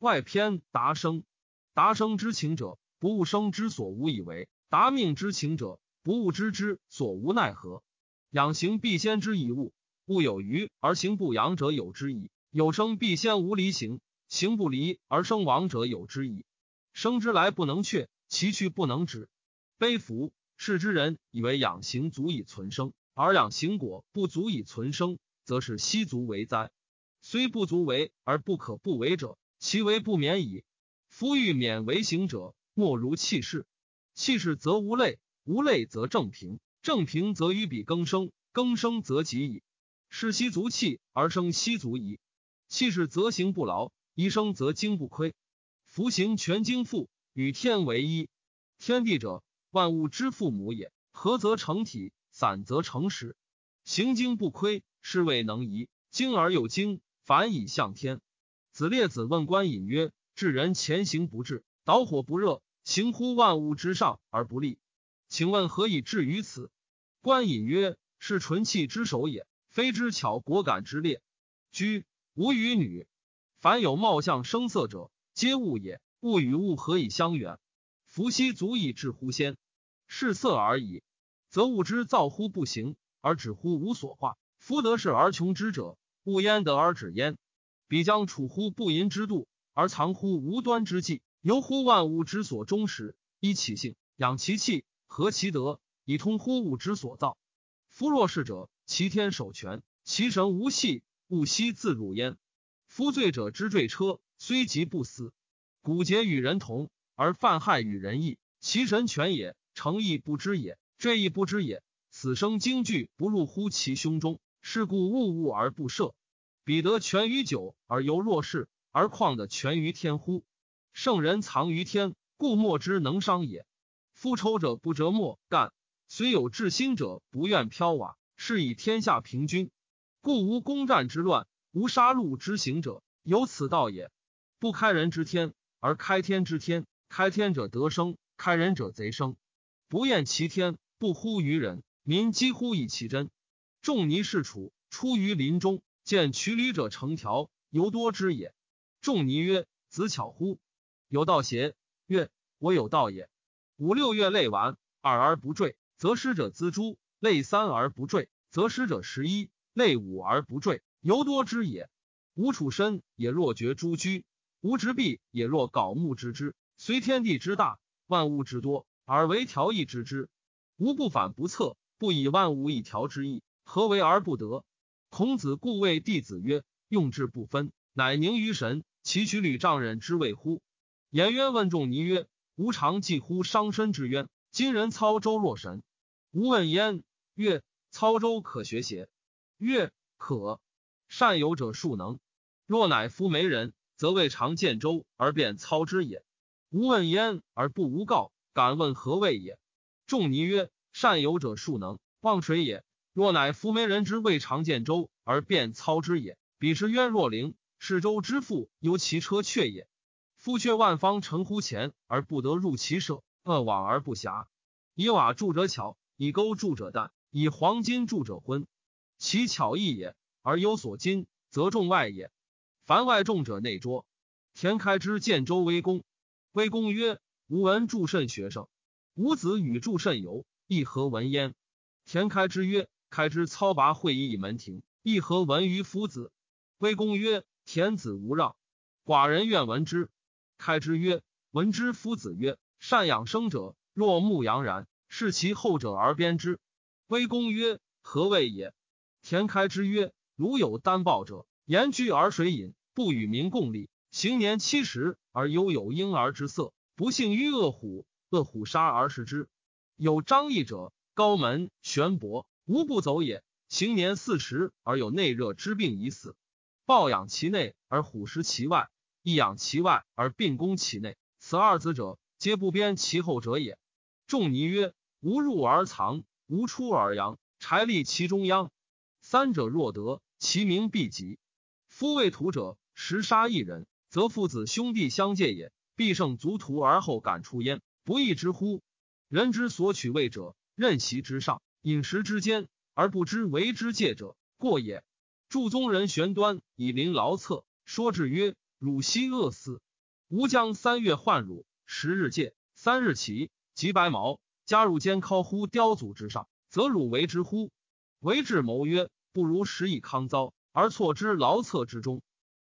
外篇达生，达生之情者，不务生之所无以为；达命之情者，不务知之所无奈何。养行必先之以物，物有余而行不养者有之矣。有生必先无离行，行不离而生亡者有之矣。生之来不能却，其去不能止。悲夫！世之人以为养行足以存生，而养行果不足以存生，则是悉足为哉？虽不足为而不可不为者，其为不免矣。夫欲免为行者，莫如气势。气势则无累，无累则正平，正平则与彼更生，更生则极矣。是息足气而生息足矣。气势则行不劳，一生则精不亏。夫行全精复，与天为一。天地者。万物之父母也，合则成体，散则成实。行精不亏，是谓能移。精而有精，反以向天。子列子问观隐曰：“至人前行不至，导火不热，行乎万物之上而不利。请问何以至于此？”观隐曰：“是纯气之首也，非之巧果敢之列。居无与女，凡有貌相声色者，皆物也。物与物何以相远？”伏羲足以治乎先，是色而已，则物之造乎不行，而止乎无所化。夫得势而穷之者，物焉得而止焉？彼将处乎不淫之度，而藏乎无端之计，由乎万物之所终始，依其性，养其气，和其德，以通乎物之所造。夫若是者，其天守全，其神无系，物悉自入焉。夫罪者之坠车，虽疾不死，骨节与人同。而犯害与人异，其神全也，诚意不知也，坠亦不知也。此生惊惧不入乎其胸中，是故物物而不赦。彼得全于久而犹若是，而况得全于天乎？圣人藏于天，故莫之能伤也。夫抽者不折墨干，虽有至心者，不愿飘瓦，是以天下平均。故无攻战之乱，无杀戮之行者，有此道也。不开人之天，而开天之天。开天者得生，开人者贼生。不厌其天，不乎于人，民几乎以其真。仲尼是处，出于林中，见渠驴者成条，犹多之也。仲尼曰：“子巧乎？有道邪？”曰：“我有道也。五六月累完，二而不坠，则失者锱铢；累三而不坠，则失者十一；累五而不坠，犹多之也。吾处身也若绝诸居，吾执臂也若槁木之枝。”虽天地之大，万物之多，而为调易之之，无不反不测，不以万物一条之意，何为而不得？孔子故谓弟子曰：“用智不分，乃凝于神。其取履丈人之谓乎？”颜渊问仲尼曰：“吾常记乎伤身之冤，今人操舟若神。”吾问焉曰：“操舟可学邪？”曰：“可。善游者数能。若乃夫没人，则未尝见舟而便操之也。”吾问焉而不无告，敢问何谓也？仲尼曰：善游者数能，忘水也。若乃夫没人之未尝见舟而便操之也，彼之渊若灵，是舟之父，由其车却也。夫却万方乘乎前而不得入其舍，恶往而不暇。以瓦筑者巧，以钩筑者淡，以黄金筑者昏。其巧异也，而有所金，则重外也。凡外重者内拙。田开之见周威公。威公曰：“吾闻祝甚学生，吾子与祝甚游，亦何闻焉？”田开之曰：“开之操拔会议以门庭，亦何闻于夫子？”微公曰：“田子无让，寡人愿闻之。”开之曰：“闻之。”夫子曰：“善养生者，若牧羊然，视其后者而鞭之。”微公曰：“何谓也？”田开之曰：“如有单暴者，言居而水饮，不与民共利。”行年七十而犹有婴儿之色，不幸于恶虎，恶虎杀而食之。有张翼者，高门玄伯，无不走也。行年四十而有内热之病已死，抱养其内而虎食其外，亦养其外而病攻其内。此二子者，皆不鞭其后者也。仲尼曰：无入而藏，无出而扬，柴立其中央。三者若得，其名必极。夫为徒者，食杀一人。则父子兄弟相戒也，必胜卒屠而后敢出焉，不义之乎？人之所取位者，任席之上，饮食之间，而不知为之戒者，过也。祝宗人玄端以临劳策，说之曰：“汝昔饿死，吾将三月换汝，十日戒，三日起，及白毛加入监靠乎雕祖之上，则汝为之乎？为智谋曰：不如食以康糟，而错之劳策之中。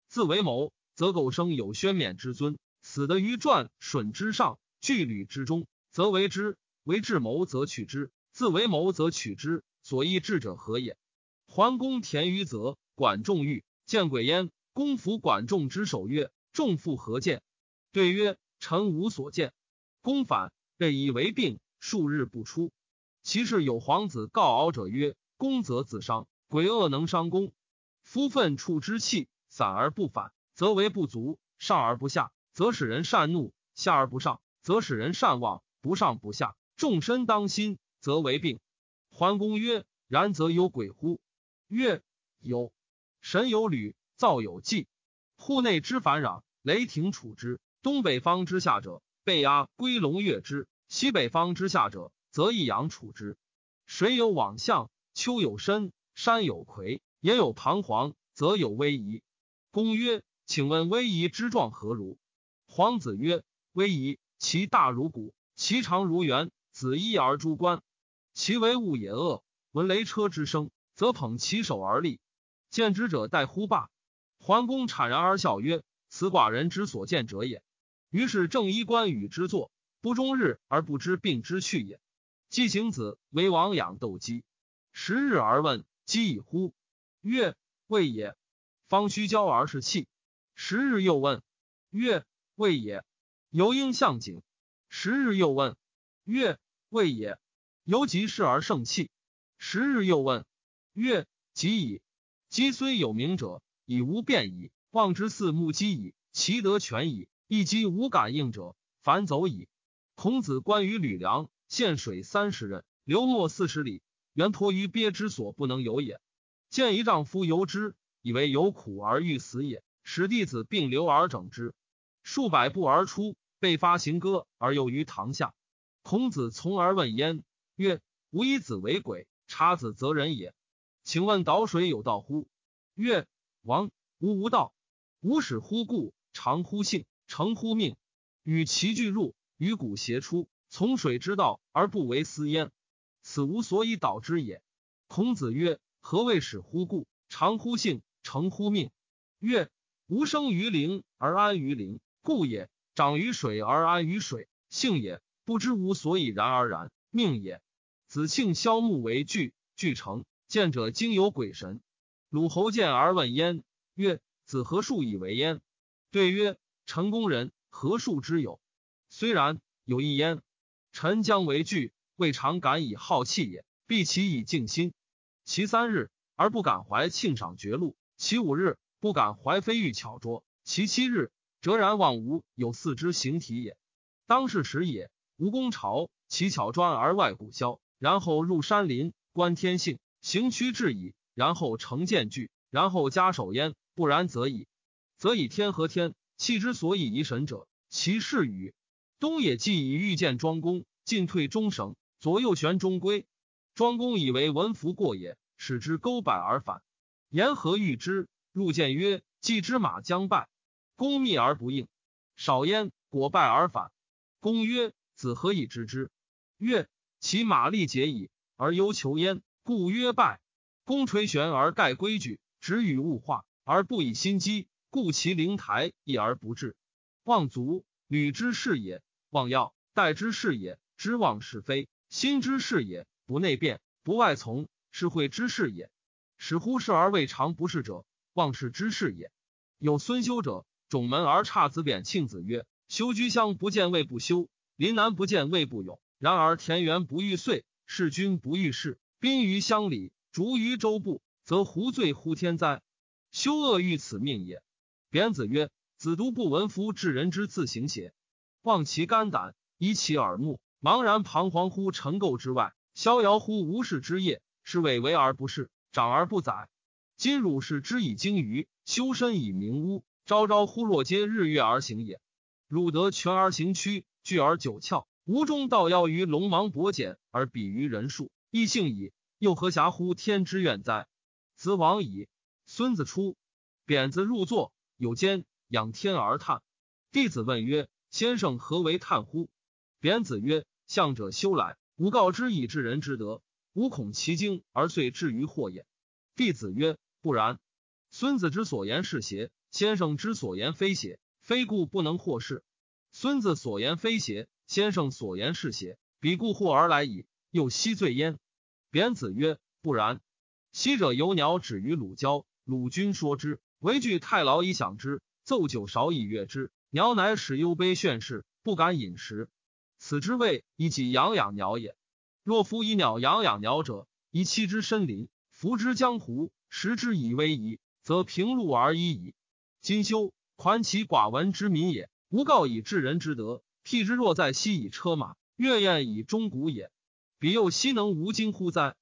自为谋，则苟生有宣冕之尊；死得于传损之上，据履之中，则为之。为智谋，则取之；自为谋，则取之。所益智者何也？桓公田于泽，管仲欲见鬼焉。公服管仲之首曰：“仲复何见？”对曰：“臣无所见。”公反，被以为病，数日不出。其事有皇子告敖者曰：“公则自伤，鬼恶能伤公。夫愤触之气，散而不反，则为不足；上而不下，则使人善怒；下而不上，则使人善忘。不上不下，众身当心，则为病。”桓公曰：“然则有鬼乎？”曰：“有。神有履，造有纪。户内之反壤，雷霆处之；东北方之下者，被压归龙跃之；西北方之下者，则益阳处之。水有往向，丘有深，山有魁，也有彷徨，则有威仪。”公曰：“请问威仪之状何如？”皇子曰：“威仪，其大如谷，其长如圆，子一而诸官。”其为物也恶，闻雷车之声，则捧其手而立。见之者待乎罢。桓公谄然而笑曰：“此寡人之所见者也。”于是正衣冠与之坐，不终日而不知病之去也。季行子为王养斗鸡，十日而问：“鸡已乎？”曰：“未也。”方须交而是气。十日又问，曰：“未也。”由应向景。十日又问，曰：“未也。”由及事而生气，十日又问曰：“及矣。鸡虽有名者，已无变矣。望之似目鸡矣，其得全矣。一鸡无感应者，反走矣。”孔子关于吕梁，献水三十仞，流没四十里，原托于鳖之所不能游也。见一丈夫游之，以为有苦而欲死也，使弟子并流而整之。数百步而出，被发行歌而游于堂下。孔子从而问焉。曰：吾以子为鬼，察子则人也。请问导水有道乎？曰：王吾无道。吾使乎故，常乎性，成乎命，与其俱入，与古偕出，从水之道而不为私焉。此无所以导之也。孔子曰：何谓使乎故，常乎性，成乎命？曰：吾生于灵而安于灵，故也；长于水而安于水，性也。不知吾所以然而然。命也。子庆萧木为具，具成见者惊有鬼神。鲁侯见而问焉，曰：“子何数以为焉？”对曰：“成公人何数之有？虽然，有一焉。臣将为惧，未尝敢以好气也。必其以静心。其三日而不敢怀庆赏绝禄；其五日不敢怀飞玉巧拙；其七日哲然望吾有四之形体也。当是时也。吴公朝。”其巧专而外古消，然后入山林，观天性，行趋至矣。然后成见具，然后加守焉。不然则矣，则以天和天。气之所以疑神者，其事与东野既以欲见庄公，进退中绳，左右旋中归。庄公以为文服过也，使之勾摆而返。言何欲之？入见曰：“既之马将败，公密而不应。少焉，果败而返。”公曰：“子何以知之？”曰：其马力竭矣，而忧求焉，故曰败。公垂玄而盖规矩，止与物化，而不以心机，故其灵台易而不至。望足，履之事也；望要，待之事也。知望是非，心之事也；不内变，不外从，是会之事也。使乎事而未尝不是者，望是之事也。有孙修者，种门而差子贬庆子曰：修居乡不见未不修，临南不见未不勇。然而田园不遇岁，事君不遇事，宾于乡里，逐于周部，则胡罪乎天哉？修恶欲此命也。贬子曰：“子独不闻夫治人之自行邪？望其肝胆，以其耳目，茫然彷徨乎尘垢之外，逍遥乎无事之业，是谓为而不是，长而不宰。今汝是之以精于，修身以明屋，朝朝乎若皆日月而行也。汝得全而行曲，聚而九窍。”吴中道要于龙王伯简而比于人数，亦幸矣。又何暇乎天之愿哉？子往矣。孙子出，贬子入座，有间仰天而叹。弟子问曰：“先生何为叹乎？”贬子曰：“向者修来，吾告之以治人之德，吾恐其精而遂至于祸也。”弟子曰：“不然。孙子之所言是邪，先生之所言非邪，非故不能获事。孙子所言非邪，先生所言是邪，彼故惑而来矣。又奚罪焉。”贬子曰：“不然。昔者有鸟止于鲁郊，鲁君说之，唯惧太牢以享之，奏酒韶以悦之。鸟乃使忧悲炫世，不敢饮食。此之谓以己养养鸟也。若夫以鸟养养鸟者，以弃之深林，服之江湖，食之以威仪，则平路而已矣。今修款其寡闻之民也，吾告以治人之德，譬之若在西以车马，月晏以钟鼓也。彼又奚能无惊乎哉？”